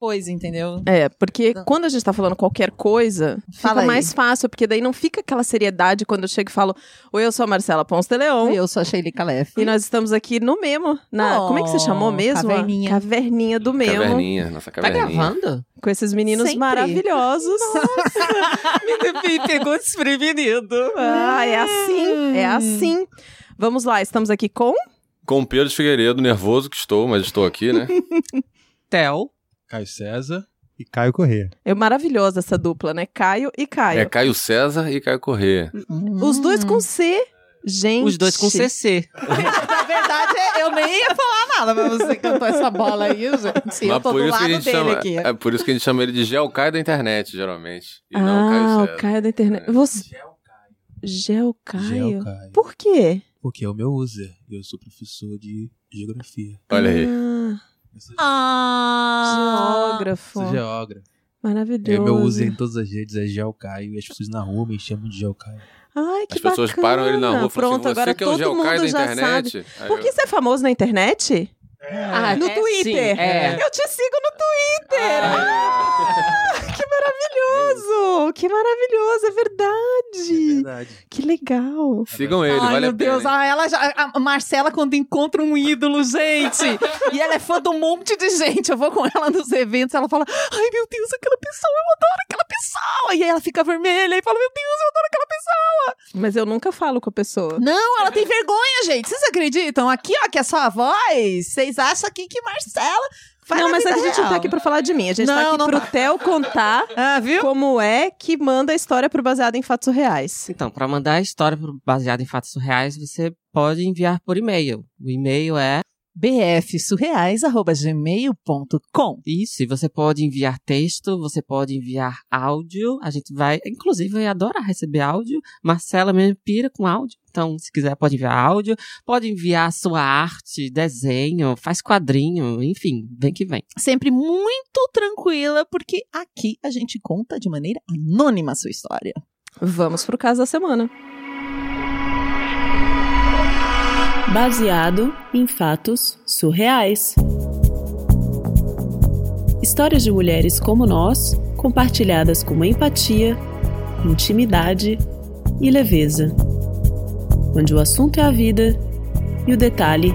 depois, entendeu? É, porque quando a gente tá falando qualquer coisa, Fala fica aí. mais fácil, porque daí não fica aquela seriedade quando eu chego e falo: Oi, eu sou a Marcela Ponce de Leon. Eu sou a Sheila Calef. E nós estamos aqui no Memo. Na, Oh, como é que você chamou mesmo? caverninha. Caverninha do Memo. Caverninha, nossa Tá caverninha. gravando? Com esses meninos Sempre. maravilhosos. Me pegou desprevenido. ah, é assim, é assim. Vamos lá, estamos aqui com. Com Pedro Figueiredo, nervoso que estou, mas estou aqui, né? Tel. Caio César e Caio Corrêa. É maravilhosa essa dupla, né? Caio e Caio. É Caio César e Caio Corrêa. Os dois com C. Gente. Os dois com CC. Na verdade, eu nem ia falar nada, mas você cantou essa bola aí, gente. eu Mas tô por do isso que a lado gente dele chama. aqui. É por isso que a gente chama ele de Geocaio da internet, geralmente. E não Ah, Caio o César. Caio da internet. Você. Geocaio. Geocaio. Por quê? Porque é o meu user. Eu sou professor de geografia. Olha aí. Ah, Ah, geógrafo. Sou geógrafo. Maravilhoso. E o meu user em todas as redes é Geocaio. E as pessoas na rua me chamam de Geocaio. Ai, que As pessoas bacana. param ele na rua e falam Pronto, assim, agora você que é o todo Geocaio mundo da já internet. Por eu- que você é famoso na internet? Ah, no é, Twitter. sim, é. Eu te sigo no Twitter. Ah, que maravilhoso. Que maravilhoso, é É verdade. verdade. Que legal. Sigam ele, Ai, vale meu a pena. Deus, hein? ah, ela já, a Marcela quando encontra um ídolo, gente, e ela é fã de um monte de gente, eu vou com ela nos eventos, ela fala, ai meu Deus, aquela pessoa, eu adoro aquela pessoa, e aí ela fica vermelha e fala, meu Deus, eu adoro aquela pessoa. Mas eu nunca falo com a pessoa. Não, ela tem vergonha, gente, vocês acreditam? Aqui, ó, que é só a voz, vocês acham aqui que Marcela faz não, mas a gente não real. tá aqui pra falar de mim. A gente tá Não, aqui não pro tá. Theo contar Ah, viu? como é que manda a história pro baseado em fatos reais. Então, para mandar a história pro- baseada em fatos reais, você pode enviar por e-mail. O e-mail é bfsurreais.gmail.com isso. E você pode enviar texto, você pode enviar áudio. A gente vai, inclusive, vai adorar receber áudio. Marcela mesmo pira com áudio. Então, se quiser, pode enviar áudio. Pode enviar sua arte, desenho, faz quadrinho, enfim, vem que vem. Sempre muito tranquila, porque aqui a gente conta de maneira anônima a sua história. Vamos pro caso da semana. Baseado em fatos surreais. Histórias de mulheres como nós, compartilhadas com empatia, intimidade e leveza. Onde o assunto é a vida e o detalhe,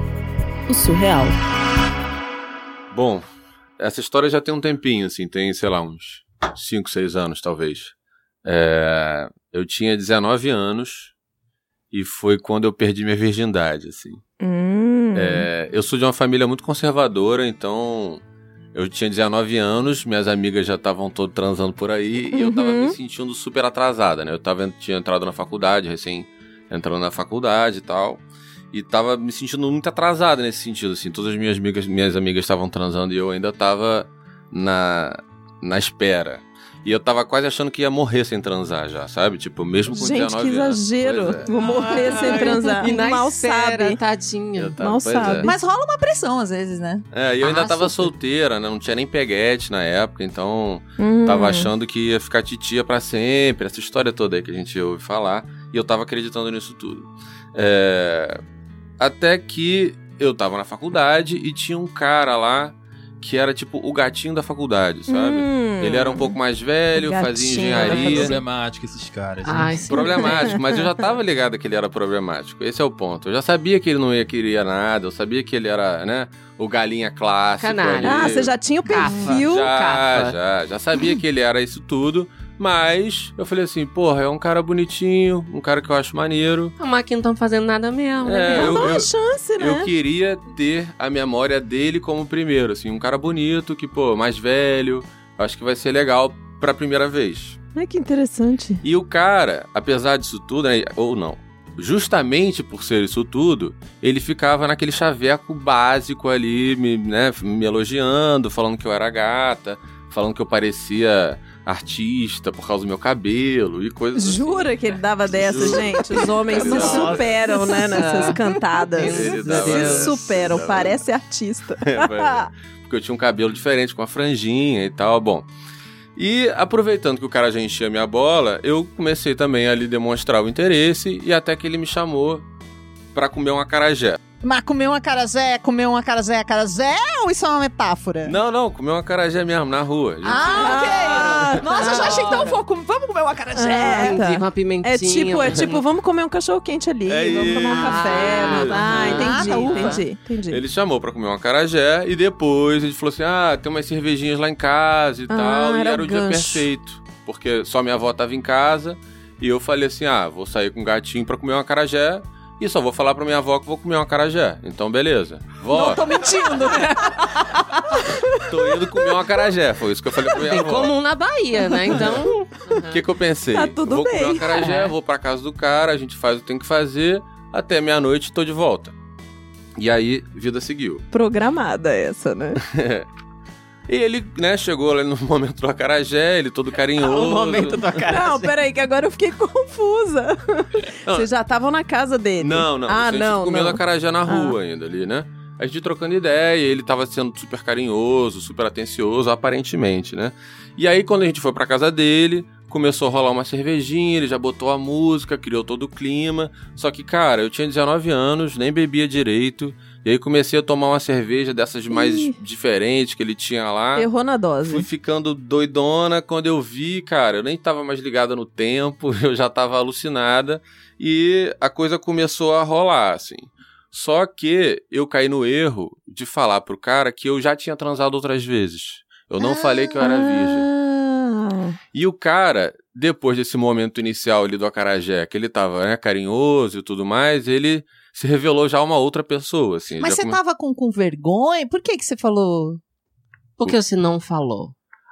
o surreal. Bom, essa história já tem um tempinho, assim, tem, sei lá, uns 5, 6 anos, talvez. É, eu tinha 19 anos e foi quando eu perdi minha virgindade, assim. Hum. É, eu sou de uma família muito conservadora, então eu tinha 19 anos, minhas amigas já estavam todas transando por aí e eu tava Uhum. me sentindo super atrasada, né? Eu tava, tinha entrado na faculdade, recém entrando na faculdade e tal. E tava me sentindo muito atrasada nesse sentido, assim. Todas as minhas amigas, minhas amigas estavam transando e eu ainda tava na, na espera. E eu tava quase achando que ia morrer sem transar já, sabe? Tipo, mesmo com Gente, 19 que exagero. É. Vou morrer sem transar. E na Mal espera, sabe. tadinha. Tava- Mal é. sabe. Mas rola uma pressão às vezes, né? É, e eu ainda Ah, tava super. solteira, né? Não tinha nem peguete na época, então Hum. tava achando que ia ficar titia pra sempre, essa história toda aí que a gente ouve falar, e eu tava acreditando nisso tudo. É, Até que eu tava na faculdade e tinha um cara lá que era tipo o gatinho da faculdade, sabe? Hum. Ele era um pouco mais velho, Gatinho fazia engenharia. problemático esses caras. né? Ai, sim. Problemático, mas eu já tava ligado que ele era problemático. Esse é o ponto. Eu já sabia que ele não ia querer nada, eu sabia que ele era, né, o galinha clássico Canalha. Ah, você já tinha o perfil. Já, já, já sabia que ele era isso tudo, mas eu falei assim, porra, é um cara bonitinho, um cara que eu acho maneiro. Mas aqui não estão fazendo nada mesmo. É, né? eu- Dá uma eu- chance, né? Eu queria ter a memória dele como primeiro, assim, um cara bonito, que, pô, mais velho, acho que vai ser legal pra primeira vez. Ai, que interessante. E o cara, apesar disso tudo, né, ou não, justamente por ser isso tudo, ele ficava naquele chaveco básico ali, me, né, me elogiando, falando que eu era gata, falando que eu parecia artista por causa do meu cabelo e coisas assim. Jura que ele dava dessa, Juro. gente? Os homens se superam, né, nessas cantadas. Dava Se superam, Dava parece artista. É. porque eu tinha um cabelo diferente, com a franjinha e tal, bom. E aproveitando que o cara já enchia minha bola, eu comecei também a lhe demonstrar o interesse e até que ele me chamou pra comer um acarajé. Mas comer uma acarajé, comer uma acarajé, acarajé ou isso é uma metáfora? Não, não, comeu uma acarajé mesmo, na rua. Gente- Ah, ok. Nossa, eu já achei tão Claro. fofo. Vamos comer uma acarajé. Ah, tá. Uma pimentinha. É tipo, é tipo, vamos comer um cachorro quente ali, É vamos tomar um café. vamos- Ah, Ah, entendi, tá, ufa. entendi, entendi. Ele chamou pra comer uma acarajé e depois ele falou assim: ah, tem umas cervejinhas lá em casa e Ah, tal. E era era o dia gancho. perfeito. Porque só minha avó tava em casa e eu falei assim: ah, vou sair com o gatinho pra comer uma acarajé e só vou falar pra minha avó que vou comer uma acarajé. Então, beleza. Vó, Não tô mentindo. tô indo comer uma acarajé. Foi isso que eu falei pra minha Bem avó. comum na Bahia, né? Então. O que, que eu pensei? Tá tudo vou comer bem. uma acarajé, vou pra casa do cara, a gente faz o que tem que fazer, até meia-noite tô de volta. E aí, vida seguiu. Programada essa, né? E ele, né, chegou lá no momento do acarajé, ele todo carinhoso. Não, peraí, que agora eu fiquei confusa. Não. Vocês já estavam na casa dele? Não, não. Ah, a gente não, comendo não. acarajé na rua ainda ali, né? A gente trocando ideia, ele tava sendo super carinhoso, super atencioso, aparentemente, né? E aí, quando a gente foi pra casa dele, começou a rolar uma cervejinha, ele já botou a música, criou todo o clima. Só que, cara, eu tinha 19 anos, nem bebia direito. E aí comecei a tomar uma cerveja dessas mais Ih. diferentes que ele tinha lá. Errou na Fui dose. ficando doidona quando eu vi, cara, eu nem tava mais ligada no tempo, eu já tava alucinada e a coisa começou a rolar, assim. Só que eu caí no erro de falar pro cara que eu já tinha transado outras vezes. Eu não falei que eu era virgem. Ah, E o cara, depois desse momento inicial ali do acarajé, que ele tava, né, carinhoso e tudo mais, ele se revelou já uma outra pessoa, assim. Mas você come- tava com, com vergonha? Por que que você falou? Por que você não falou?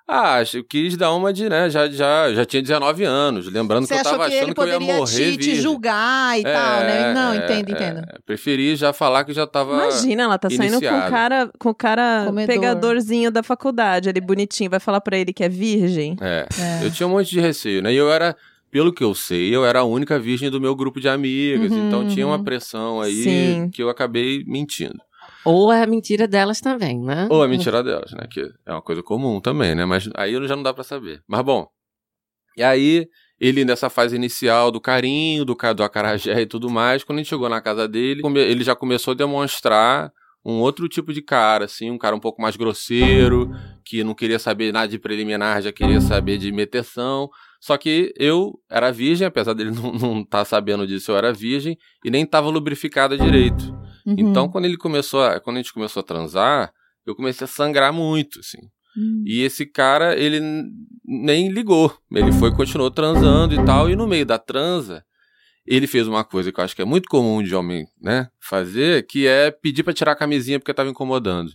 Ah, acho que quis dar uma de, né, já, já, já tinha 19 anos, lembrando Você que eu tava que achando ele que eu ia poderia morrer te, te julgar e tal, né? Não, é, entendo, é, entendo. é. Preferi já falar que já tava... imagina, ela tá saindo com o iniciado. cara, com o cara Comedor. pegadorzinho da faculdade, ele bonitinho, vai falar pra ele que é virgem. É, É. eu tinha um monte de receio, né, e eu era... Pelo que eu sei, eu era a única virgem do meu grupo de amigas, Uhum, então tinha uma uhum. pressão aí Sim. que eu acabei mentindo. Ou é a mentira delas também, né? Ou a mentira delas, né? Que é uma coisa comum também, né? Mas aí já não dá pra saber. Mas bom. E aí, ele nessa fase inicial do carinho, do, do acarajé e tudo mais, quando a gente chegou na casa dele, ele já começou a demonstrar um outro tipo de cara, assim, um cara um pouco mais grosseiro, que não queria saber nada de preliminar, já queria saber de meteção. Só que eu era virgem, apesar dele não estar tá sabendo disso, eu era virgem, e nem tava lubrificada direito. Uhum. Então, quando ele começou a, quando a gente começou a transar, eu comecei a sangrar muito, assim. Hum. E esse cara, ele nem ligou. Ele foi, continuou transando e tal, e no meio da transa, ele fez uma coisa que eu acho que é muito comum de homem, né, fazer, que é pedir pra tirar a camisinha porque tava incomodando.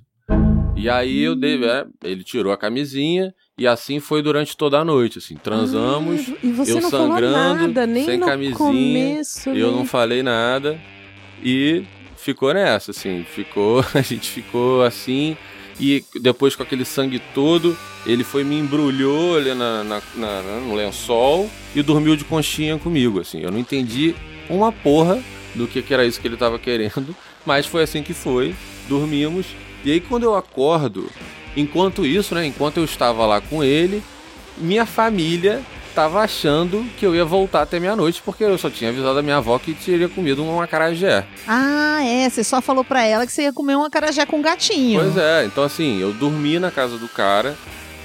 E aí eu dei, é, ele tirou a camisinha e assim foi durante toda a noite, assim, transamos. Ah, eu sangrando, nada, nem sem camisinha, começo. Eu nem- não falei nada e ficou nessa, assim, ficou, a gente ficou assim e depois com aquele sangue todo, ele foi me embrulhou ali na, na- na- na- no lençol e dormiu de conchinha comigo, assim. Eu não entendi uma porra do que, que era isso que ele tava querendo, mas foi assim que foi. Dormimos e aí quando eu acordo, enquanto isso, né, enquanto eu estava lá com ele, minha família tava achando que eu ia voltar até meia-noite, porque eu só tinha avisado a minha avó que teria comido um acarajé. Ah, é. Você só falou pra ela que você ia comer um acarajé com gatinho. Pois é, então assim, eu dormi na casa do cara,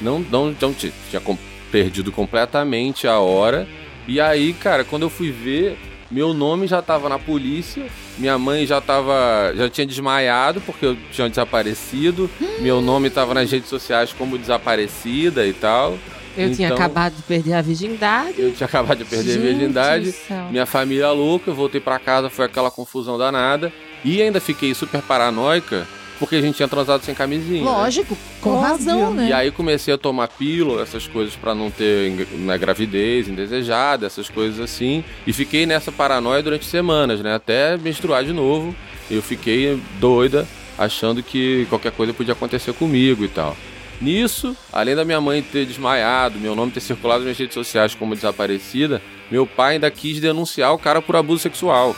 não, não, não ti- tinha com- perdido completamente a hora, e aí, cara, quando eu fui ver, meu nome já tava na polícia, minha mãe já tava, já tinha desmaiado porque eu tinha desaparecido, meu nome tava nas redes sociais como desaparecida e tal, Eu tinha Então- acabado de perder a virgindade. eu tinha acabado de perder a Gente virgindade, do céu. Minha família louca, eu voltei pra casa, foi aquela confusão danada. E ainda fiquei super paranoica, porque a gente tinha transado sem camisinha. né? Lógico, com Óbvio. razão, né? E aí comecei a tomar pílula, essas coisas pra não ter né, gravidez indesejada, essas coisas assim. E fiquei nessa paranoia durante semanas, né? Até menstruar de novo. Eu fiquei doida, achando que qualquer coisa podia acontecer comigo e tal. Nisso, além da minha mãe ter desmaiado, meu nome ter circulado nas redes sociais como desaparecida, meu pai ainda quis denunciar o cara por abuso sexual.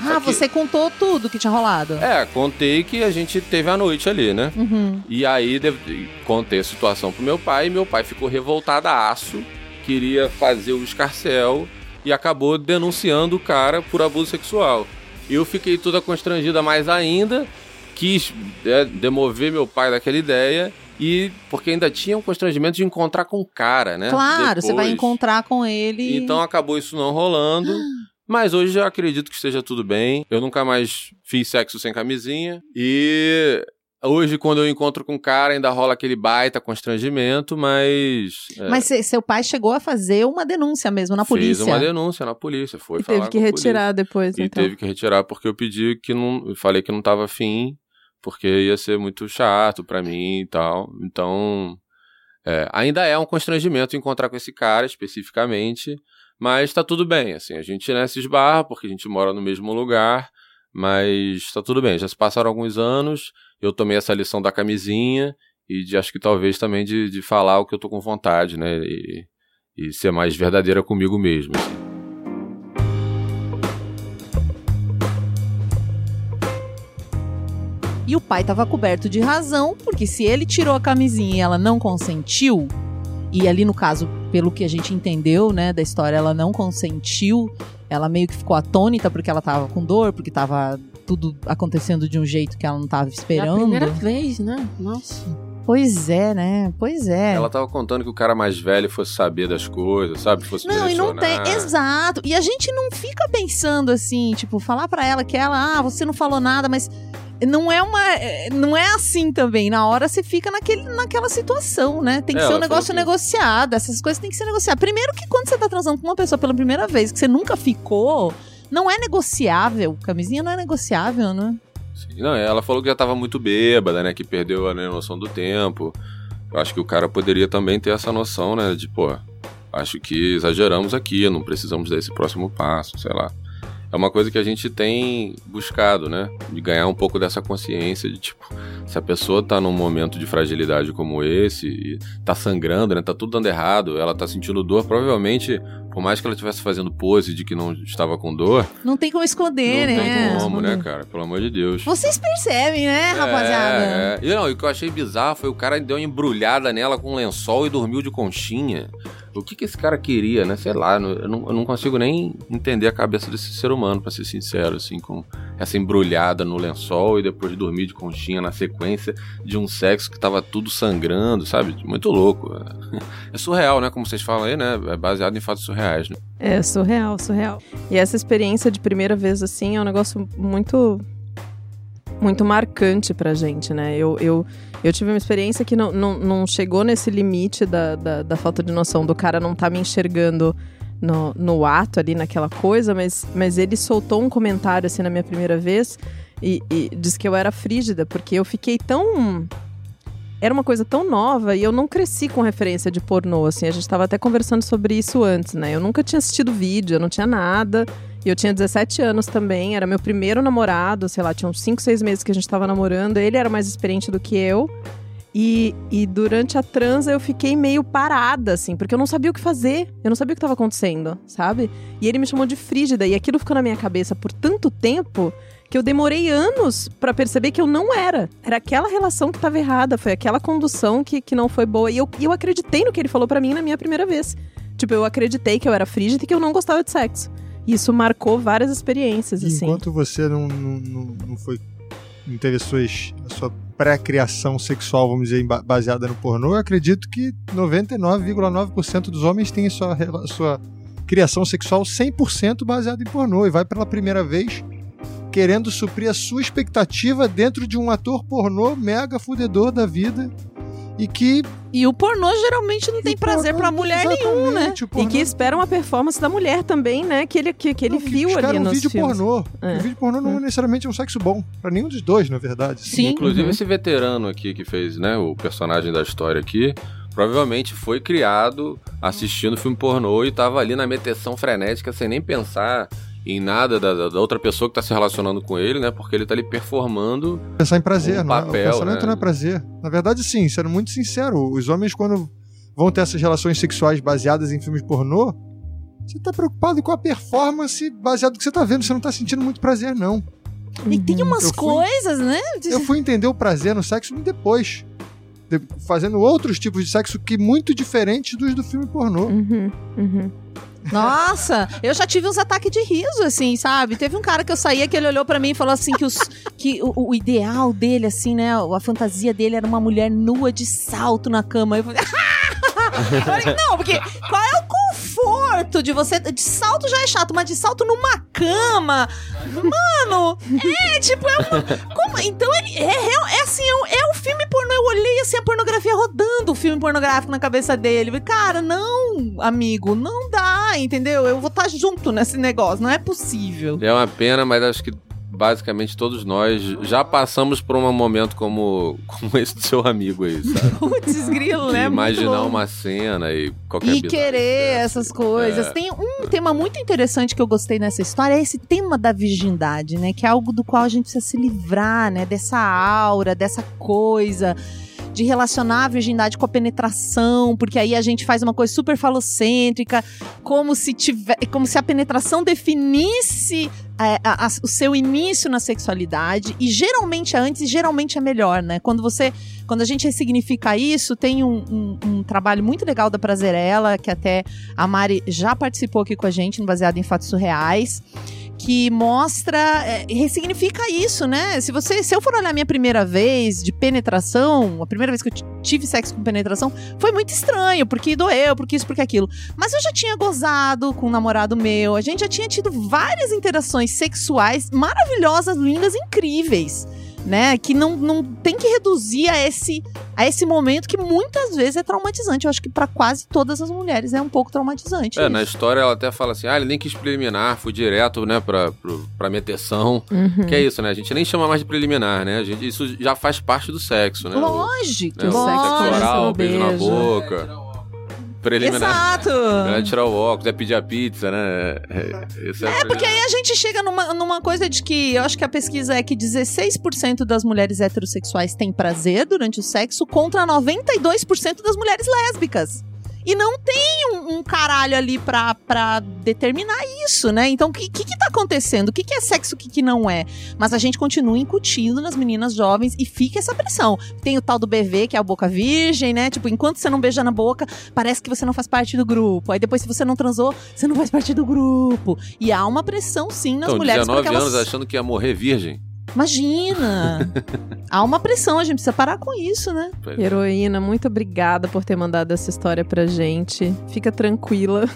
Ah, que- você contou tudo que tinha rolado. É, contei que a gente teve a noite ali, né? Uhum. E aí contei a situação pro meu pai, e meu pai ficou revoltado a aço, queria fazer o escarcel e acabou denunciando o cara por abuso sexual. Eu fiquei toda constrangida mais ainda, quis é, demover meu pai daquela ideia. E porque ainda tinha um constrangimento de encontrar com o cara, né? Claro, você vai Depois. encontrar com ele. Então acabou isso não rolando. Mas hoje eu acredito que esteja tudo bem. Eu nunca mais fiz sexo sem camisinha. E hoje, quando eu encontro com o cara, ainda rola aquele baita constrangimento, mas. é, Mas se- seu pai chegou a fazer uma denúncia mesmo na Fez polícia. uma denúncia na polícia. Foi E falar teve que retirar depois. E então. teve que retirar porque eu pedi que não. Eu falei que não tava afim, porque ia ser muito chato pra mim e tal. Então. é, ainda é um constrangimento encontrar com esse cara especificamente, mas tá tudo bem, assim, a gente né, se esbarra porque a gente mora no mesmo lugar, mas tá tudo bem, já se passaram alguns anos, eu tomei essa lição da camisinha e de, acho que talvez também de, de falar o que eu tô com vontade, né, e, e ser mais verdadeira comigo mesmo, assim. E o pai tava coberto de razão, porque se ele tirou a camisinha e ela não consentiu, e ali no caso, pelo que a gente entendeu, né, da história, ela não consentiu, ela meio que ficou atônita porque ela tava com dor, porque tava tudo acontecendo de um jeito que ela não tava É a esperando. primeira vez, né? Nossa. Pois é, né? Pois é. Ela tava contando que o cara mais velho fosse saber das coisas, sabe? Fosse Não, e não tem. Exato. E a gente não fica pensando assim, tipo, falar pra ela que ela, ah, você não falou nada, mas não é uma. é, Não é assim também. Na hora você fica naquele, naquela situação, né? Tem que É, ser um negócio que- negociado. Essas coisas têm que ser negociadas. Primeiro que quando você tá transando com uma pessoa pela primeira vez, que você nunca ficou, não é negociável. Camisinha não é negociável, né? Sim, Não, ela falou que já tava muito bêbada, né? Que perdeu a né, noção do tempo. Eu acho que o cara poderia também ter essa noção, né? De, pô, acho que exageramos aqui, não precisamos dar esse próximo passo, sei lá. É uma coisa que a gente tem buscado, né? De ganhar um pouco dessa consciência de, tipo, se a pessoa tá num momento de fragilidade como esse, e tá sangrando, né? Tá tudo dando errado, ela tá sentindo dor, provavelmente, por mais que ela estivesse fazendo pose de que não estava com dor, Não tem como esconder, não né? tem como, né, cara? Pelo amor de Deus. Vocês percebem, né, rapaziada? É, é. E não, e o que eu achei bizarro foi o cara deu uma embrulhada nela com um lençol e dormiu de conchinha. O que que esse cara queria, né? Sei lá, eu não, eu não consigo nem entender a cabeça desse ser humano, pra ser sincero, assim, com essa embrulhada no lençol e depois dormir de conchinha na sequência de um sexo que tava tudo sangrando, sabe? Muito louco. É surreal, né? Como vocês falam aí, né? É baseado em fatos surreais, né? É surreal, surreal. E essa experiência de primeira vez assim é um negócio muito muito marcante pra gente, né? Eu, eu, eu tive uma experiência que não, não, não chegou nesse limite da, da, da falta de noção do cara não tá me enxergando no, no ato ali, naquela coisa, mas, mas ele soltou um comentário assim na minha primeira vez e, e disse que eu era frígida, porque eu fiquei tão era uma coisa tão nova e eu não cresci com referência de pornô, assim. A gente tava até conversando sobre isso antes, né? Eu nunca tinha assistido vídeo, eu não tinha nada. E eu tinha 17 anos também, era meu primeiro namorado, sei lá, tinha uns 5, 6 meses que a gente tava namorando. Ele era mais experiente do que eu. E, e durante a transa eu fiquei meio parada, assim, porque eu não sabia o que fazer. Eu não sabia o que tava acontecendo, sabe? E ele me chamou de frígida. E aquilo ficou na minha cabeça por tanto tempo que eu demorei anos pra perceber que eu não era. Era aquela relação que tava errada, foi aquela condução que, que não foi boa. E eu, e eu acreditei no que ele falou pra mim na minha primeira vez. Tipo, eu acreditei que eu era frígida e que eu não gostava de sexo. E isso marcou várias experiências, assim. Enquanto você não, não, não, foi. não teve suas, a sua pré-criação sexual, vamos dizer, ba- baseada no pornô, eu acredito que 99,9% dos homens têm sua, sua criação sexual 100% baseada em pornô e vai pela primeira vez querendo suprir a sua expectativa dentro de um ator pornô mega fudedor da vida e que E o pornô geralmente não tem prazer pornô- pra mulher nenhum, né? o E pornô- que espera uma performance da mulher também, né? Que ele, que, que ele Não, que viu espera ali um nos vídeo filmes. pornô. É. O vídeo pornô não é necessariamente um sexo bom. Pra nenhum dos dois, na verdade. Sim. Inclusive, uhum. esse veterano aqui que fez, né, o personagem da história aqui, provavelmente foi criado assistindo filme pornô e tava ali na meteção frenética sem nem pensar em nada da, da outra pessoa que tá se relacionando com ele, né? Porque ele tá ali performando. Pensar em prazer, Um não é? papel, o pensamento né? não é prazer. Na verdade, sim, sendo muito sincero, os homens, quando vão ter essas relações sexuais baseadas em filmes pornô, você tá preocupado com a performance baseado no que você tá vendo, você não tá sentindo muito prazer, não. E tem umas Eu fui- coisas, né? Eu fui entender o prazer no sexo muito depois. de- fazendo outros tipos de sexo que muito diferentes dos do filme pornô. Uhum, uhum. Nossa, eu já tive uns ataques de riso, assim, sabe? Teve um cara que eu saía que ele olhou pra mim e falou assim que, os, que o, o ideal dele, assim, né? A fantasia dele era uma mulher nua de salto na cama. Eu falei, não, porque qual é o conforto de você. De salto já é chato, mas de salto numa cama. Mano, é tipo, é uma. Como, então é, é, é assim, é, é. Eu olhei assim a pornografia rodando o filme pornográfico na cabeça dele. Cara, não, amigo, não dá, entendeu? Eu vou estar junto nesse negócio, não é possível. É uma pena, mas acho que basicamente todos nós já passamos por um momento como, como esse do seu amigo aí, sabe? Putz, grilo, né? Imaginar uma cena e qualquer E querer dessa. essas coisas. É. Tem um tema muito interessante que eu gostei nessa história, é esse tema da virgindade, né? Que é algo do qual a gente precisa se livrar, né? Dessa aura, dessa coisa de relacionar a virgindade com a penetração, porque aí a gente faz uma coisa super falocêntrica, como se tiver, como se a penetração definisse é, a- a- o seu início na sexualidade e geralmente é antes geralmente é melhor, né? Quando você quando a gente ressignifica isso, tem um, um- um trabalho muito legal da Prazerela, que até a Mari já participou aqui com a gente, no baseado em fatos surreais, que mostra, é, ressignifica isso, né? Se você, se eu for olhar minha primeira vez de penetração, a primeira vez que eu tive sexo com penetração, foi muito estranho, porque doeu, porque isso, porque aquilo. Mas eu já tinha gozado com um namorado meu, a gente já tinha tido várias interações sexuais maravilhosas, lindas, incríveis né? Que não, não tem que reduzir a esse, a esse momento que muitas vezes é traumatizante. Eu acho que pra quase todas as mulheres é um pouco traumatizante. É, isso. na história ela até fala assim, ah, ele nem quis preliminar, fui direto, né, pra, pro, pra meteção. Uhum. Que é isso, né? A gente nem chama mais de preliminar, né? A gente, isso já faz parte do sexo, né? O- Lógico, né, o Lógico. sexo lógico. oral, Beijo. beijo na boca. Preliminar. Exato. É tirar o óculos, é pedir a pizza, né? É, isso é, Porque aí a gente chega numa, numa coisa de que eu acho que a pesquisa é que 16% das mulheres heterossexuais têm prazer durante o sexo contra 92% das mulheres lésbicas. E não tem um, um caralho ali pra, pra determinar isso, né? Então, o que, que que tá acontecendo? O que, que é sexo, o que, que não é? Mas a gente continua incutindo nas meninas jovens e fica essa pressão. Tem o tal do BV, que é a boca virgem, né? Tipo, enquanto você não beija na boca, parece que você não faz parte do grupo. Aí depois, se você não transou, você não faz parte do grupo. E há uma pressão, sim, nas Então, mulheres. 19 porque elas... anos achando que ia morrer virgem. Imagina! há uma pressão, a gente precisa parar com isso, né? Heroína, muito obrigada por ter mandado essa história pra gente. Fica tranquila.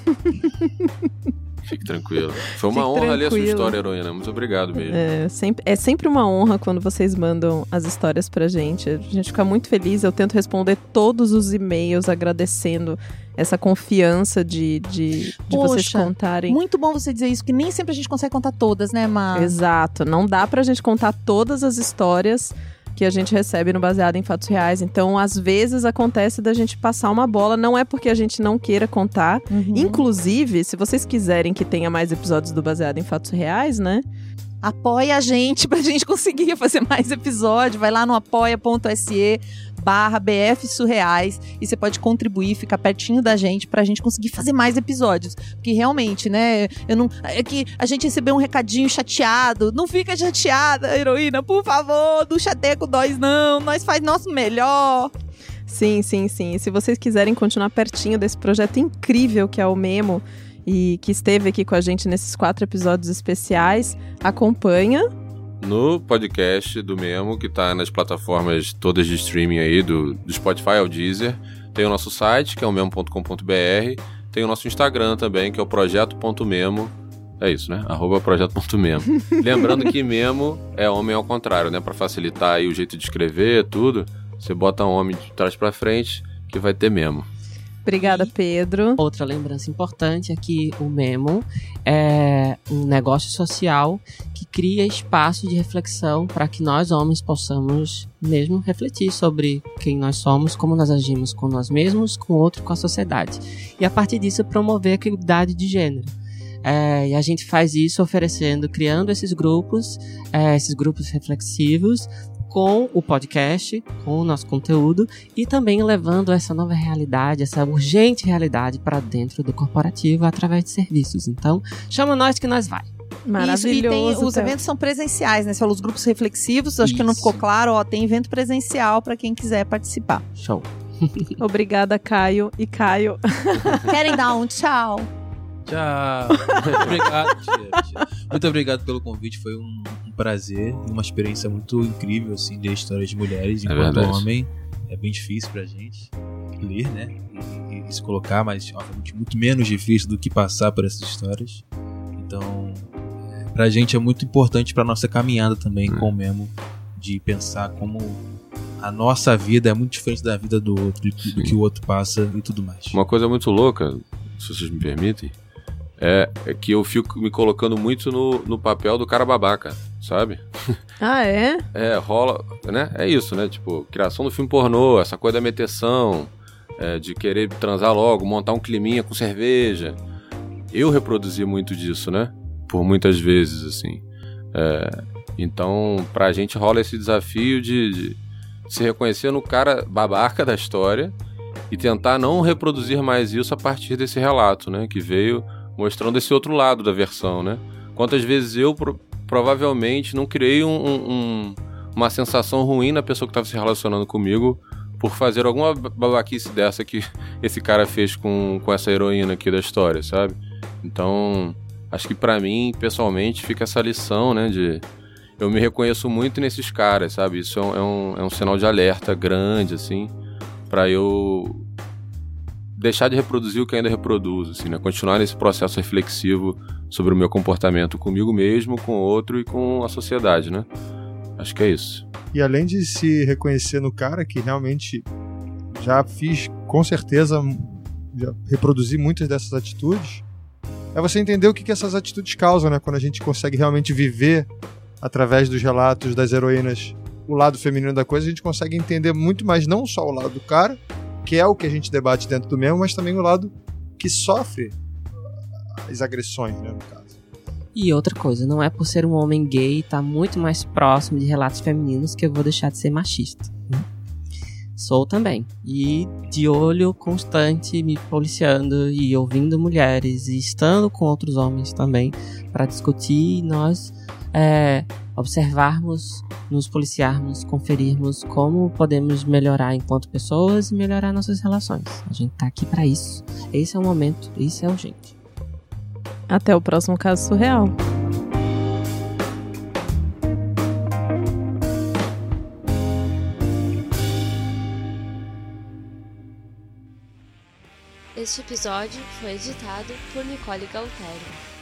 Fique tranquilo. Foi uma Fique honra ler a sua história, heroína. Muito obrigado mesmo. É sempre, é sempre uma honra quando vocês mandam as histórias pra gente. A gente fica muito feliz. Eu tento responder todos os e-mails agradecendo essa confiança de, de, de vocês Poxa, contarem. Muito bom você dizer isso, que nem sempre a gente consegue contar todas, né, Mar? Exato. Não dá pra gente contar todas as histórias que a gente recebe no Baseado em Fatos Reais. Então, às vezes, acontece da gente passar uma bola. Não é porque a gente não queira contar. Uhum. Inclusive, se vocês quiserem que tenha mais episódios do Baseado em Fatos Reais, né? Apoia a gente pra gente conseguir fazer mais episódio. Vai lá no apoia.se barra BF Surreais e você pode contribuir, ficar pertinho da gente pra gente conseguir fazer mais episódios. Porque realmente, né, eu não. É que a gente recebeu um recadinho chateado. Não fica chateada, heroína, por favor, não chateia com nós, não. Nós faz nosso melhor. Sim, sim, sim. E se vocês quiserem continuar pertinho desse projeto incrível que é o Memo e que esteve aqui com a gente nesses quatro episódios especiais, acompanha. No podcast do Memo, que tá nas plataformas todas de streaming aí, do, do Spotify ao Deezer. Tem o nosso site, que é o memo.com.br. Tem o nosso Instagram também, que é o projeto.memo. É isso, né? Arroba projeto.memo. Lembrando que memo é homem ao contrário, né? Pra facilitar aí o jeito de escrever, tudo. Você bota homem de trás pra frente, que vai ter memo. Obrigada, E- Pedro. Outra lembrança importante é que o Memo é um negócio social que cria espaço de reflexão para que nós homens possamos mesmo refletir sobre quem nós somos, como nós agimos com nós mesmos, com o outro, com a sociedade. E a partir disso promover a equidade de gênero. É, e a gente faz isso oferecendo, criando esses grupos, é, esses grupos reflexivos com o podcast, com o nosso conteúdo e também levando essa nova realidade, essa urgente realidade para dentro do corporativo através de serviços. Então, chama nós que nós vai. Maravilhoso. Isso, e tem, os eventos são presenciais, né? Você falou os grupos reflexivos, acho que não Isso. ficou claro, ó, tem evento presencial pra quem quiser participar. Show. Obrigada, Caio. E Caio, Querem dar um tchau? Tchau. Muito obrigado, tia. Muito obrigado pelo convite. Foi um prazer e uma experiência muito incrível, assim, de história de mulheres. É Enquanto verdade. homem, é bem difícil pra gente ler, né? E, e- se colocar, mas obviamente muito menos difícil do que passar por essas histórias. Então, é, pra gente é muito importante pra nossa caminhada também Hum. com o Memo, de pensar como a nossa vida é muito diferente da vida do outro, do, que- do que o outro passa e tudo mais. Uma coisa muito louca, se vocês me permitem, é, é que eu fico me colocando muito no, no papel do cara babaca, sabe? Ah, é? É, rola, né? É isso, né? Tipo, criação do filme pornô, essa coisa da meteção, é, de querer transar logo, montar um climinha com cerveja. Eu reproduzi muito disso, né? Por muitas vezes, assim. É, então, pra gente rola esse desafio de, de se reconhecer no cara babaca da história e tentar não reproduzir mais isso a partir desse relato, né? Que veio mostrando esse outro lado da versão, né? Quantas vezes eu provavelmente não criei um- um- um, uma sensação ruim na pessoa que estava se relacionando comigo por fazer alguma babaquice dessa que esse cara fez com, com essa heroína aqui da história, sabe? Então, acho que pra mim, pessoalmente, fica essa lição, né, de... Eu me reconheço muito nesses caras, sabe? Isso é um, é um, é um sinal de alerta grande, assim, pra eu deixar de reproduzir o que ainda reproduzo, assim, né? Continuar nesse processo reflexivo sobre o meu comportamento comigo mesmo, com o outro e com a sociedade, né? Acho que é isso. E além de se reconhecer no cara, que realmente já fiz, com certeza, já reproduzi muitas dessas atitudes, é você entender o que, que essas atitudes causam, né? Quando a gente consegue realmente viver através dos relatos das heroínas o lado feminino da coisa, a gente consegue entender muito mais não só o lado do cara, que é o que a gente debate dentro do mesmo, mas também o lado que sofre as agressões, né, no caso. E outra coisa, não é por ser um homem gay e tá muito mais próximo de relatos femininos que eu vou deixar de ser machista. Sou também. E de olho constante, me policiando e ouvindo mulheres e estando com outros homens também para discutir nós é, observarmos, nos policiarmos, conferirmos como podemos melhorar enquanto pessoas e melhorar nossas relações. A gente tá aqui para isso. Esse é o momento, isso é urgente. Até o próximo caso surreal. Este episódio foi editado por Nicole Galtério.